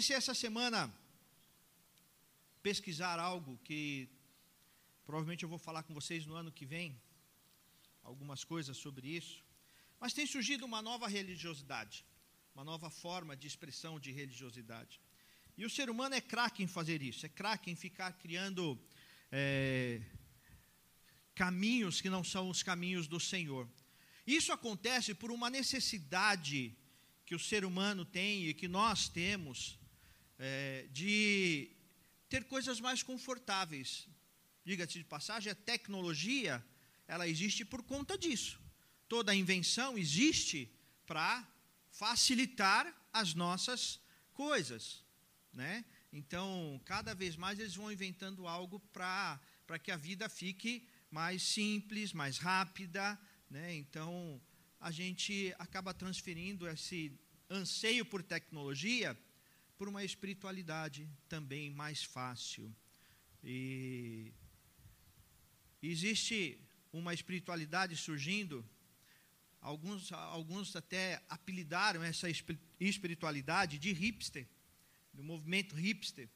comecei essa semana a pesquisar algo que provavelmente eu vou falar com vocês no ano que vem, algumas coisas sobre isso. Mas tem surgido uma nova religiosidade, uma nova forma de expressão de religiosidade. E o ser humano é craque em fazer isso, é craque em ficar criando é, caminhos que não são os caminhos do Senhor. Isso acontece por uma necessidade que o ser humano tem e que nós temos é, de ter coisas mais confortáveis. Diga-se de passagem, a tecnologia, ela existe por conta disso. Toda invenção existe para facilitar as nossas coisas, né? Então, cada vez mais eles vão inventando algo para que a vida fique mais simples, mais rápida, né? Então, a gente acaba transferindo esse anseio por tecnologia por uma espiritualidade também mais fácil. E existe uma espiritualidade surgindo, alguns, alguns até apelidaram essa espiritualidade de hipster, do movimento hipster,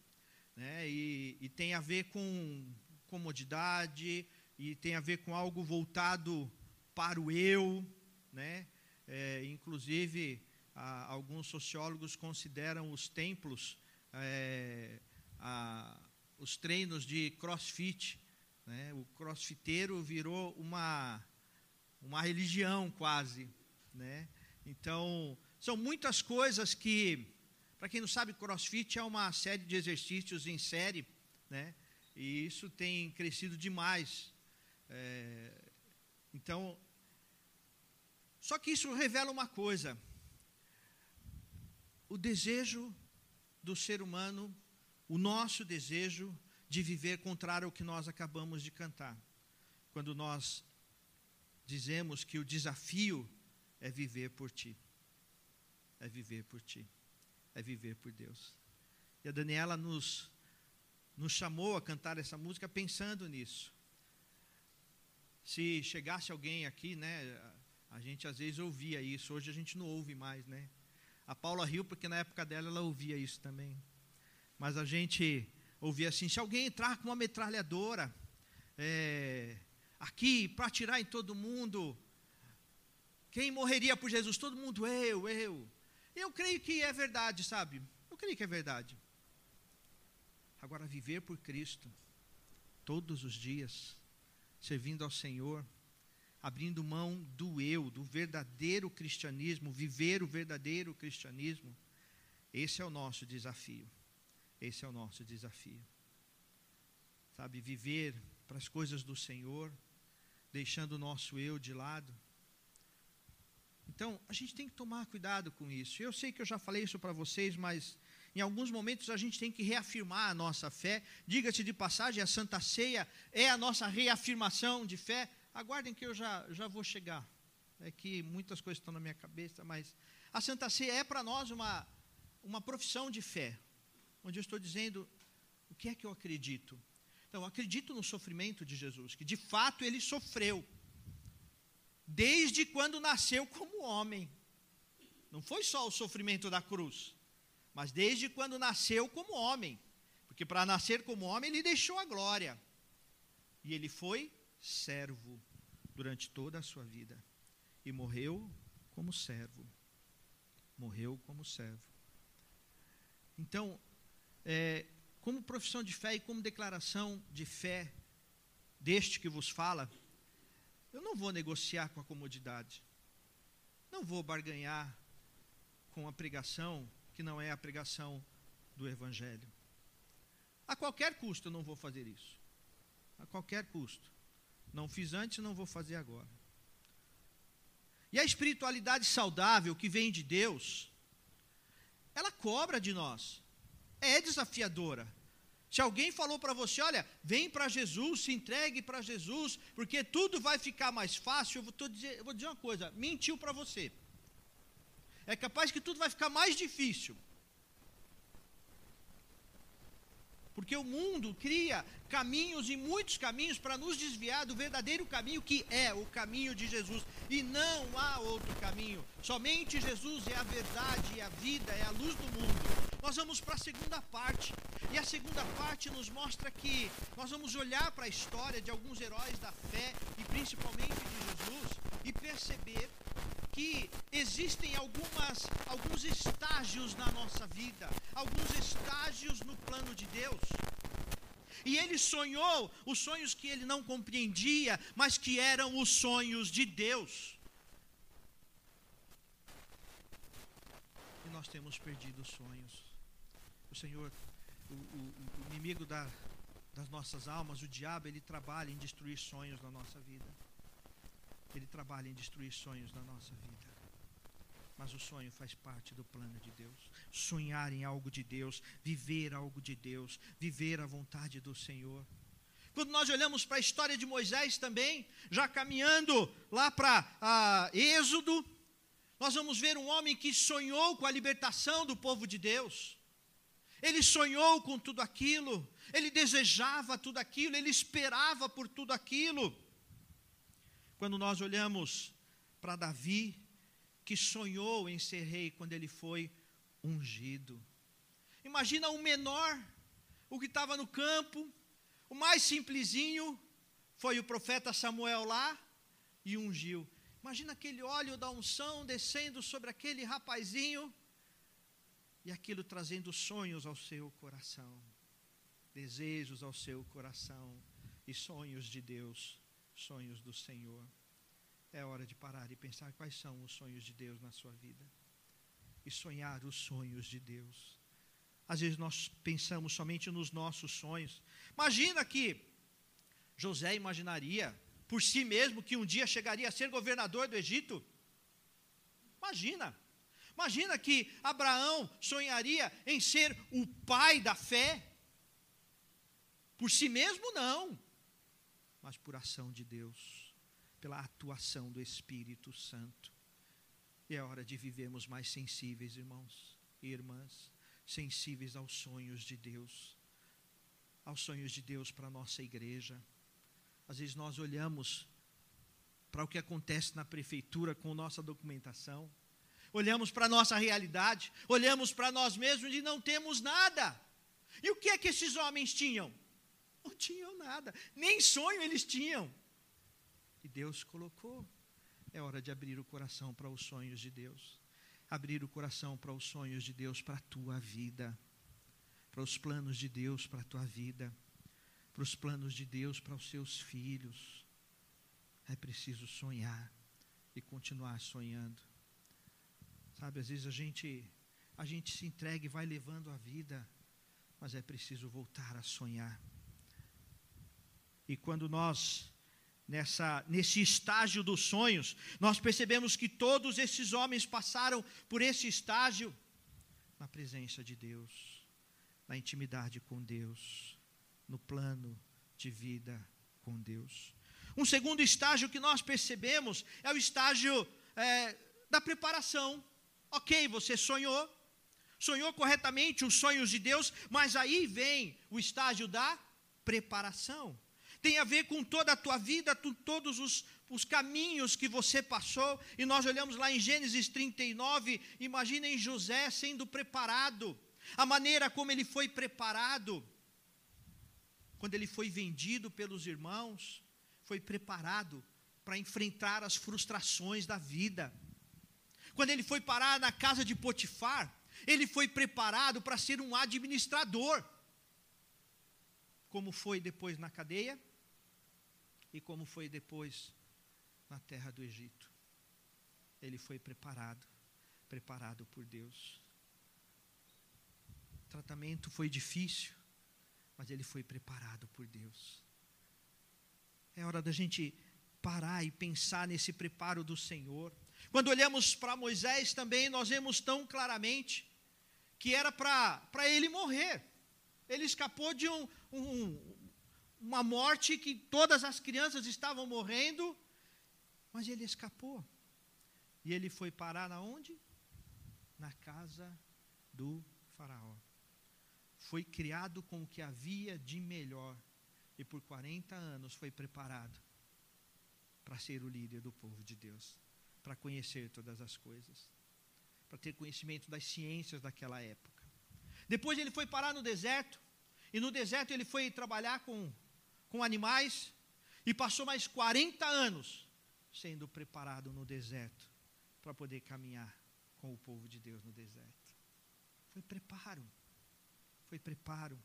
né? e, e tem a ver com comodidade, e tem a ver com algo voltado para o eu, né? É, inclusive, a, alguns sociólogos consideram os templos, é, os treinos de crossfit. Né? O crossfiteiro virou uma, uma religião quase. Né? Então, são muitas coisas que, para quem não sabe, crossfit é uma série de exercícios em série, né? e isso tem crescido demais. É, então, só que isso revela uma coisa: o desejo do ser humano, o nosso desejo de viver contrário ao que nós acabamos de cantar. Quando nós dizemos que o desafio é viver por ti. É viver por ti. É viver por Deus. E a Daniela nos, nos chamou a cantar essa música pensando nisso. Se chegasse alguém aqui, né, a gente às vezes ouvia isso, hoje a gente não ouve mais, né? A Paula riu porque na época dela ela ouvia isso também. Mas a gente ouvia assim: se alguém entrar com uma metralhadora é, aqui para atirar em todo mundo, quem morreria por Jesus? Todo mundo, eu, eu. Eu creio que é verdade, sabe? Eu creio que é verdade. Agora, viver por Cristo, todos os dias, servindo ao Senhor, abrindo mão do eu, do verdadeiro cristianismo, viver o verdadeiro cristianismo. Esse é o nosso desafio. Esse é o nosso desafio. Sabe, viver para as coisas do Senhor, deixando o nosso eu de lado. Então, a gente tem que tomar cuidado com isso. Eu sei que eu já falei isso para vocês, mas em alguns momentos a gente tem que reafirmar a nossa fé. Diga-se de passagem, a Santa Ceia é a nossa reafirmação de fé. Aguardem que eu já, já vou chegar. É que muitas coisas estão na minha cabeça, mas a Santa Ceia é para nós uma, uma profissão de fé, onde eu estou dizendo o que é que eu acredito. Então, eu acredito no sofrimento de Jesus, que de fato ele sofreu, desde quando nasceu como homem. Não foi só o sofrimento da cruz, mas desde quando nasceu como homem. Porque para nascer como homem, ele deixou a glória. E ele foi servo durante toda a sua vida e morreu como servo. Morreu como servo. Então, é, como profissão de fé e como declaração de fé deste que vos fala, eu não vou negociar com a comodidade, não vou barganhar com a pregação que não é a pregação do Evangelho. A qualquer custo eu não vou fazer isso. A qualquer custo. Não fiz antes, não vou fazer agora. E a espiritualidade saudável que vem de Deus, ela cobra de nós. É desafiadora. Se alguém falou para você, olha, vem para Jesus, se entregue para Jesus, porque tudo vai ficar mais fácil, eu vou, dizer, eu vou dizer uma coisa, mentiu para você. É capaz que tudo vai ficar mais difícil. Porque o mundo cria caminhos e muitos caminhos para nos desviar do verdadeiro caminho que é o caminho de Jesus. E não há outro caminho. Somente Jesus é a verdade e a vida, é a luz do mundo. nós vamos para a segunda parte. E a segunda parte nos mostra que nós vamos olhar para a história de alguns heróis da fé, e principalmente de Jesus, e perceber que existem algumas, alguns estágios na nossa vida, alguns estágios no plano de Deus. E ele sonhou os sonhos que ele não compreendia, mas que eram os sonhos de Deus. E nós temos perdido os sonhos. O Senhor, o, o, o inimigo da, das nossas almas, o diabo, ele trabalha em destruir sonhos na nossa vida. Ele trabalha em destruir sonhos na nossa vida. Mas o sonho faz parte do plano de Deus. Sonhar em algo de Deus, viver algo de Deus, viver a vontade do Senhor. Quando nós olhamos para a história de Moisés também, já caminhando lá para ah, Êxodo, nós vamos ver um homem que sonhou com a libertação do povo de Deus. Ele sonhou com tudo aquilo, ele desejava tudo aquilo, ele esperava por tudo aquilo. Quando nós olhamos para Davi, que sonhou em ser rei quando ele foi ungido. Imagina o menor, o que estava no campo, o mais simplesinho, foi o profeta Samuel lá e ungiu. Imagina aquele óleo da unção descendo sobre aquele rapazinho e aquilo trazendo sonhos ao seu coração, desejos ao seu coração e sonhos de Deus, sonhos do Senhor. É hora de parar e pensar quais são os sonhos de Deus na sua vida. E sonhar os sonhos de Deus. Às vezes nós pensamos somente nos nossos sonhos. Imagina que José imaginaria por si mesmo que um dia chegaria a ser governador do Egito. Imagina. Imagina que Abraão sonharia em ser o pai da fé. Por si mesmo, não, mas por ação de Deus pela atuação do Espírito Santo. E é hora de vivermos mais sensíveis, irmãos e irmãs, sensíveis aos sonhos de Deus, aos sonhos de Deus para a nossa igreja. Às vezes nós olhamos para o que acontece na prefeitura com nossa documentação, olhamos para a nossa realidade, olhamos para nós mesmos e não temos nada. E o que é que esses homens tinham? Não tinham nada, nem sonho eles tinham. E Deus colocou. É hora de abrir o coração para os sonhos de Deus. Abrir o coração para os sonhos de Deus para a tua vida. Para os planos de Deus para a tua vida. Para os planos de Deus para os seus filhos. É preciso sonhar e continuar sonhando. Sabe, às vezes a gente a gente se entrega e vai levando a vida, mas é preciso voltar a sonhar. E quando nós nessa, nesse estágio dos sonhos, nós percebemos que todos esses homens passaram por esse estágio na presença de Deus, na intimidade com Deus, no plano de vida com Deus. Um segundo estágio que nós percebemos é o estágio é, da preparação. Ok, você sonhou, sonhou corretamente os sonhos de Deus, mas aí vem o estágio da preparação tem a ver com toda a tua vida, todos os, os caminhos que você passou. E nós olhamos lá em Gênesis 39, imaginem José sendo preparado, a maneira como ele foi preparado. Quando ele foi vendido pelos irmãos, foi preparado para enfrentar as frustrações da vida. Quando ele foi parar na casa de Potifar, ele foi preparado para ser um administrador. Como foi depois na cadeia? E como foi depois na terra do Egito. Ele foi preparado, preparado por Deus. O tratamento foi difícil, mas ele foi preparado por Deus. É hora da gente parar e pensar nesse preparo do Senhor. Quando olhamos para Moisés também, nós vemos tão claramente que era para ele morrer. Ele escapou de um, um, uma morte que todas as crianças estavam morrendo, mas ele escapou. E ele foi parar na onde? Na casa do faraó. Foi criado com o que havia de melhor e por 40 anos foi preparado para ser o líder do povo de Deus, para conhecer todas as coisas, para ter conhecimento das ciências daquela época. Depois ele foi parar no deserto. E no deserto ele foi trabalhar com, com animais. E passou mais 40 anos sendo preparado no deserto para poder caminhar com o povo de Deus no deserto. Foi preparo. Foi preparo.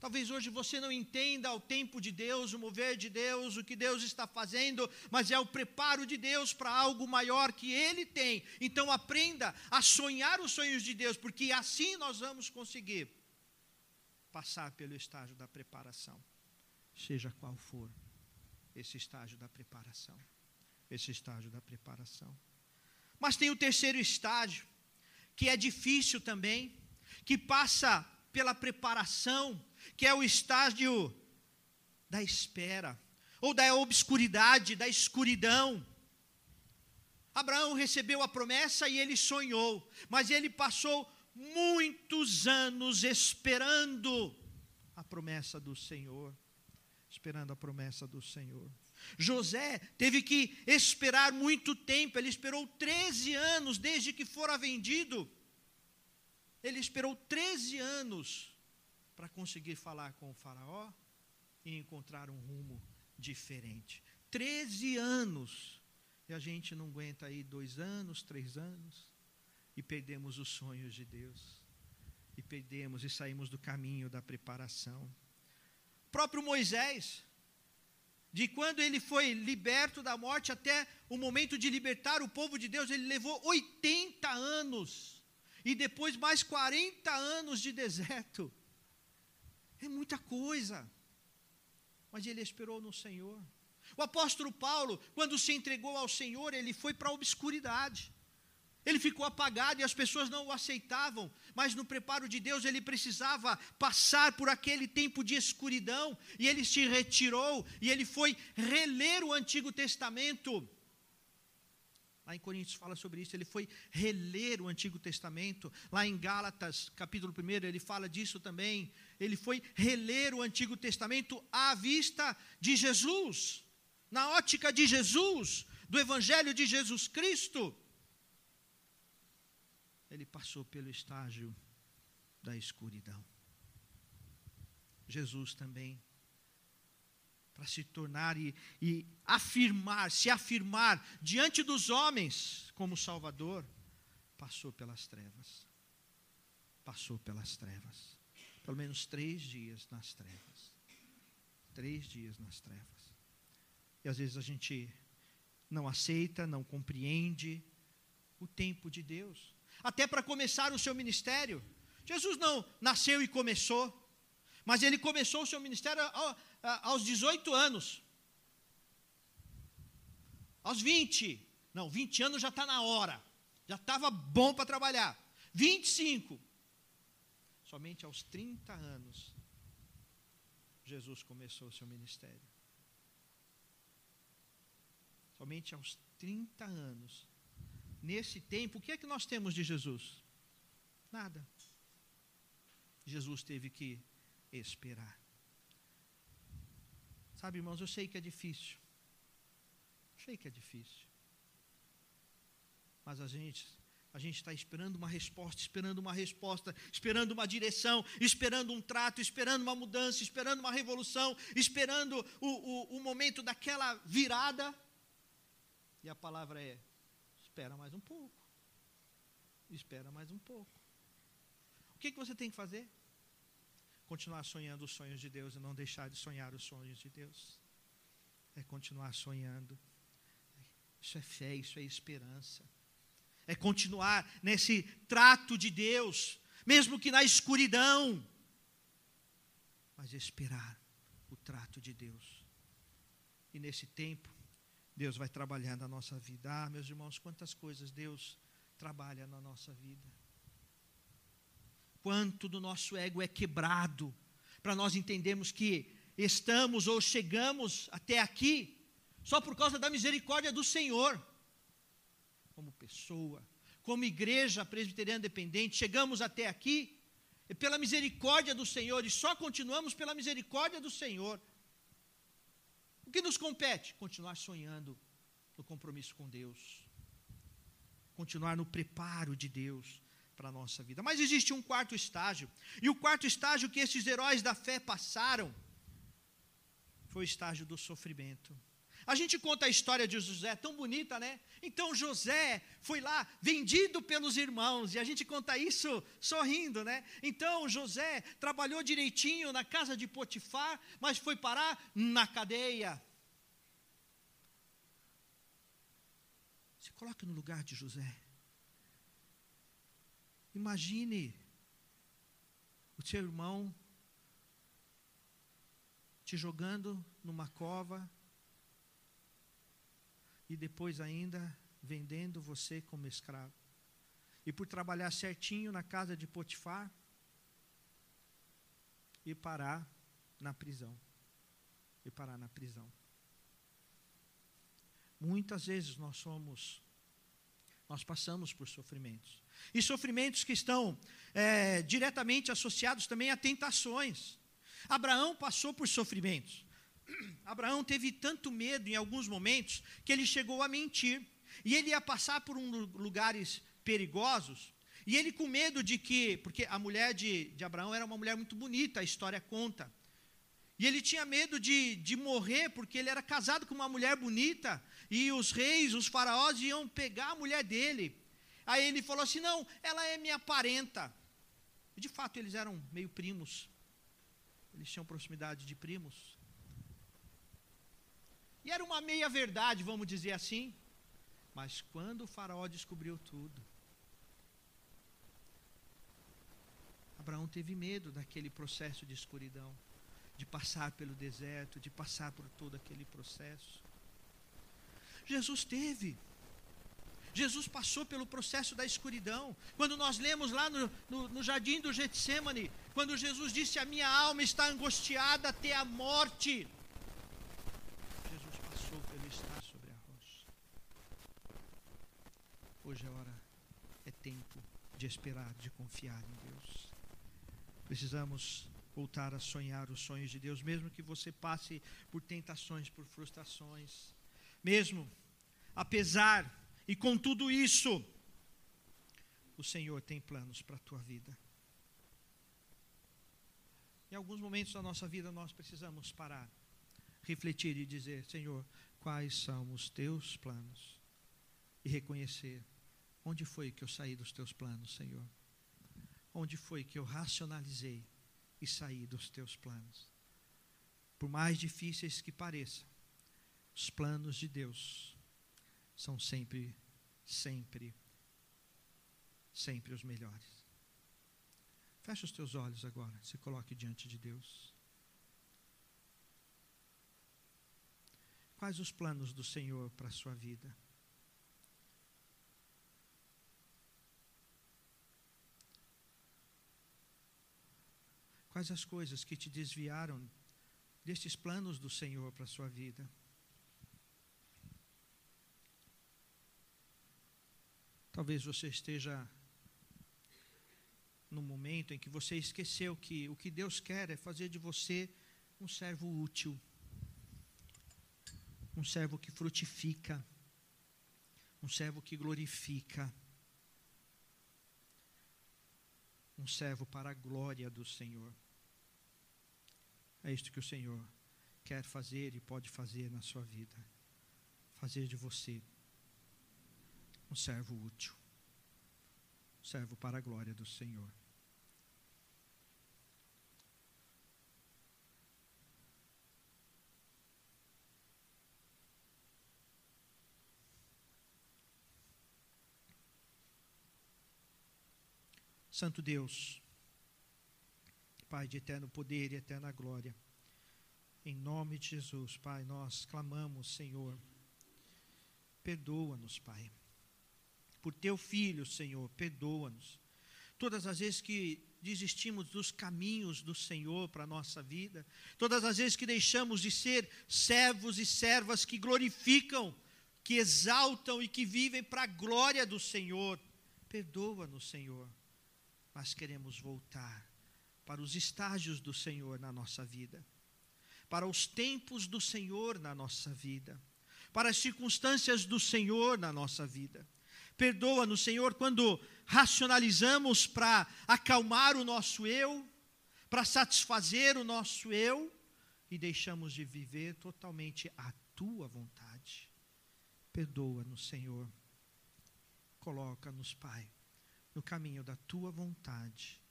Talvez hoje você não entenda o tempo de Deus, o mover de Deus, o que Deus está fazendo, mas é o preparo de Deus para algo maior que Ele tem. Então aprenda a sonhar os sonhos de Deus, porque assim nós vamos conseguir passar pelo estágio da preparação, seja qual for esse estágio da preparação. Esse estágio da preparação. Mas tem o terceiro estágio, que é difícil também, que passa pela preparação, que é o estágio da espera, ou da obscuridade, da escuridão. Abraão recebeu a promessa e ele sonhou, mas ele passou muitos anos esperando a promessa do Senhor. Esperando a promessa do Senhor. José teve que esperar muito tempo, ele esperou 13 anos desde que fora vendido. Ele esperou 13 anos para conseguir falar com o Faraó e encontrar um rumo diferente. 13 anos. E a gente não aguenta aí dois anos, três anos, e perdemos os sonhos de Deus. E perdemos e saímos do caminho da preparação. Próprio Moisés, de quando ele foi liberto da morte até o momento de libertar o povo de Deus, ele levou 80 anos. E depois mais 40 anos de deserto. É muita coisa. Mas ele esperou no Senhor. O apóstolo Paulo, quando se entregou ao Senhor, ele foi para a obscuridade. Ele ficou apagado e as pessoas não o aceitavam, mas no preparo de Deus ele precisava passar por aquele tempo de escuridão, e ele se retirou e ele foi reler o Antigo Testamento. Lá em Coríntios fala sobre isso, ele foi reler o Antigo Testamento. Lá em Gálatas, capítulo 1, ele fala disso também. Ele foi reler o Antigo Testamento à vista de Jesus, na ótica de Jesus, do Evangelho de Jesus Cristo ele passou pelo estágio da escuridão. Jesus também, para se tornar e, e, afirmar, se afirmar diante dos homens como Salvador, passou pelas trevas. Passou pelas trevas. Pelo menos três dias nas trevas. Três dias nas trevas. E às vezes a gente não aceita, não compreende o tempo de Deus até para começar o seu ministério. Jesus não nasceu e começou, mas ele começou o seu ministério aos 18 anos. Aos 20, não, 20 anos já está na hora, já estava bom para trabalhar. 25, somente aos 30 anos, Jesus começou o seu ministério. Somente aos 30 anos, nesse tempo, o que é que nós temos de Jesus? Nada. Jesus teve que esperar. Sabe, irmãos, eu sei que é difícil. Sei que é difícil. Mas a gente a gente está esperando uma resposta, esperando uma resposta, esperando uma direção, esperando um trato, esperando uma mudança, esperando uma revolução, esperando o, o, o momento daquela virada. E a palavra é: Espera mais um pouco. Espera mais um pouco. O que, que você tem que fazer? Continuar sonhando os sonhos de Deus e não deixar de sonhar os sonhos de Deus. É continuar sonhando. Isso é fé, isso é esperança. É continuar nesse trato de Deus, mesmo que na escuridão. Mas esperar o trato de Deus. E nesse tempo, Deus vai trabalhar na nossa vida. Ah, meus irmãos, quantas coisas Deus trabalha na nossa vida. Quanto do nosso ego é quebrado, para nós entendermos que estamos ou chegamos até aqui só por causa da misericórdia do Senhor. Como pessoa, como igreja presbiteriana dependente, chegamos até aqui pela misericórdia do Senhor e só continuamos pela misericórdia do Senhor. Que nos compete? Continuar sonhando no compromisso com Deus, continuar no preparo de Deus, para a nossa vida. Mas existe um quarto estágio. E o quarto estágio que esses heróis da fé passaram foi o estágio do sofrimento. A gente conta a história de José, tão bonita, né? Então José foi lá vendido pelos irmãos, e a gente conta isso sorrindo, né? Então José trabalhou direitinho na casa de Potifar, mas foi parar na cadeia. Se coloque no lugar de José. Imagine o seu irmão te jogando numa cova e depois ainda vendendo você como escravo. E por trabalhar certinho na casa de Potifar e parar na prisão. E parar na prisão. Muitas vezes nós somos, nós passamos por sofrimentos. E sofrimentos que estão é, diretamente associados também a tentações. Abraão passou por sofrimentos. Abraão teve tanto medo em alguns momentos que ele chegou a mentir. E ele ia passar por um lugares perigosos. E ele com medo de que, porque a mulher de, de Abraão era uma mulher muito bonita, a história conta. E ele tinha medo de, de morrer, porque ele era casado com uma mulher bonita, e os reis, os faraós iam pegar a mulher dele. Aí ele falou assim: não, ela é minha parenta. E de fato eles eram meio primos. Eles tinham proximidade de primos. E era uma meia verdade, vamos dizer assim. Mas quando o faraó descobriu tudo, Abraão teve medo daquele processo de escuridão, de passar pelo deserto, de passar por todo aquele processo. Jesus teve. Jesus passou pelo processo da escuridão. Quando nós lemos lá no, no, no jardim do Getsemane, quando Jesus disse: A minha alma está angustiada até a morte. Jesus passou pelo estar sobre a rocha. Hoje é hora, é tempo de esperar, de confiar em Deus. Precisamos voltar a sonhar os sonhos de Deus, mesmo que você passe por tentações, por frustrações, mesmo apesar e com tudo isso, o Senhor tem planos para a tua vida. Em alguns momentos da nossa vida nós precisamos parar, refletir e dizer: Senhor, quais são os teus planos? E reconhecer: onde foi que eu saí dos teus planos, Senhor? Onde foi que eu racionalizei e saí dos teus planos? Por mais difíceis que pareçam, os planos de Deus são sempre, sempre, sempre os melhores. Feche os teus olhos agora, se coloque diante de Deus. Quais os planos do Senhor para a sua vida? Quais as coisas que te desviaram destes planos do Senhor para a sua vida? Talvez você esteja no momento em que você esqueceu que o que Deus quer é fazer de você um servo útil, um servo que frutifica, um servo que glorifica, um servo para a glória do Senhor. É isto que o Senhor quer fazer e pode fazer na sua vida. Fazer de você um servo útil, um servo para a glória do Senhor. Santo Deus, Pai de eterno poder e eterna glória, em nome de Jesus, Pai, nós clamamos, Senhor, perdoa-nos, Pai por teu filho, Senhor, perdoa-nos. Todas as vezes que desistimos dos caminhos do Senhor para a nossa vida, todas as vezes que deixamos de ser servos e servas que glorificam, que exaltam e que vivem para a glória do Senhor, perdoa-nos, Senhor. Mas queremos voltar para os estágios do Senhor na nossa vida, para os tempos do Senhor na nossa vida, para as circunstâncias do Senhor na nossa vida Perdoa-nos, Senhor, quando racionalizamos para acalmar o nosso eu, para satisfazer o nosso eu e deixamos de viver totalmente a tua vontade. Perdoa-nos, Senhor. Coloca-nos, Pai, no caminho da tua vontade,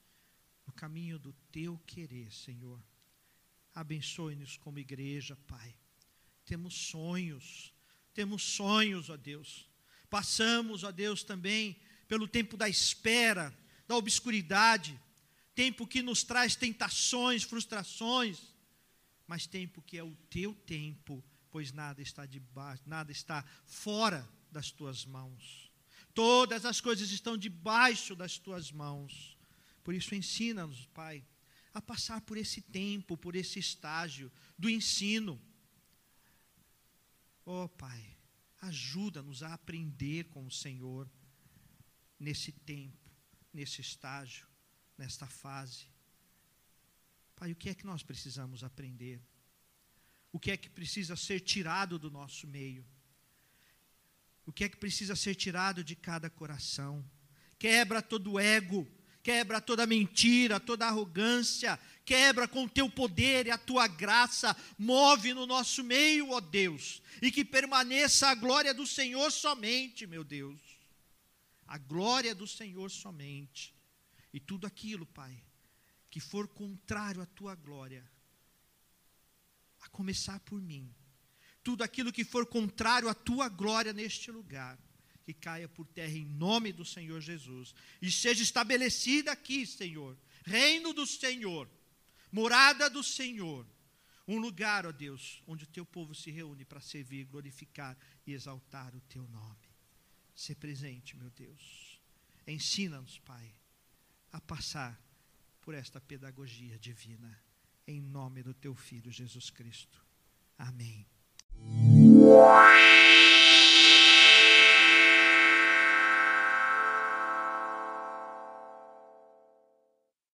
no caminho do teu querer, Senhor. Abençoe-nos como igreja, Pai. Temos sonhos, temos sonhos, ó Deus. Passamos, ó Deus, também pelo tempo da espera, da obscuridade, tempo que nos traz tentações, frustrações, mas tempo que é o teu tempo, pois nada está debaixo, nada está fora das tuas mãos. Todas as coisas estão debaixo das tuas mãos. Por isso ensina-nos, Pai, a passar por esse tempo, por esse estágio do ensino. Oh, Pai, ajuda-nos a aprender com o Senhor nesse tempo, nesse estágio, nesta fase. Pai, o que é que nós precisamos aprender? O que é que precisa ser tirado do nosso meio? O que é que precisa ser tirado de cada coração? Quebra todo ego, quebra toda mentira, toda arrogância, quebra com o teu poder e a tua graça, move no nosso meio, ó Deus, e que permaneça a glória do Senhor somente, meu Deus. A glória do Senhor somente. E tudo aquilo, Pai, que for contrário à tua glória, a começar por mim, tudo aquilo que for contrário à tua glória neste lugar, que caia por terra em nome do Senhor Jesus e seja estabelecida aqui, Senhor, reino do Senhor, morada do Senhor, um lugar, ó Deus, onde o teu povo se reúne para servir, glorificar e exaltar o teu nome. Ser presente, meu Deus. Ensina-nos, Pai, a passar por esta pedagogia divina, em nome do teu Filho Jesus Cristo. Amém.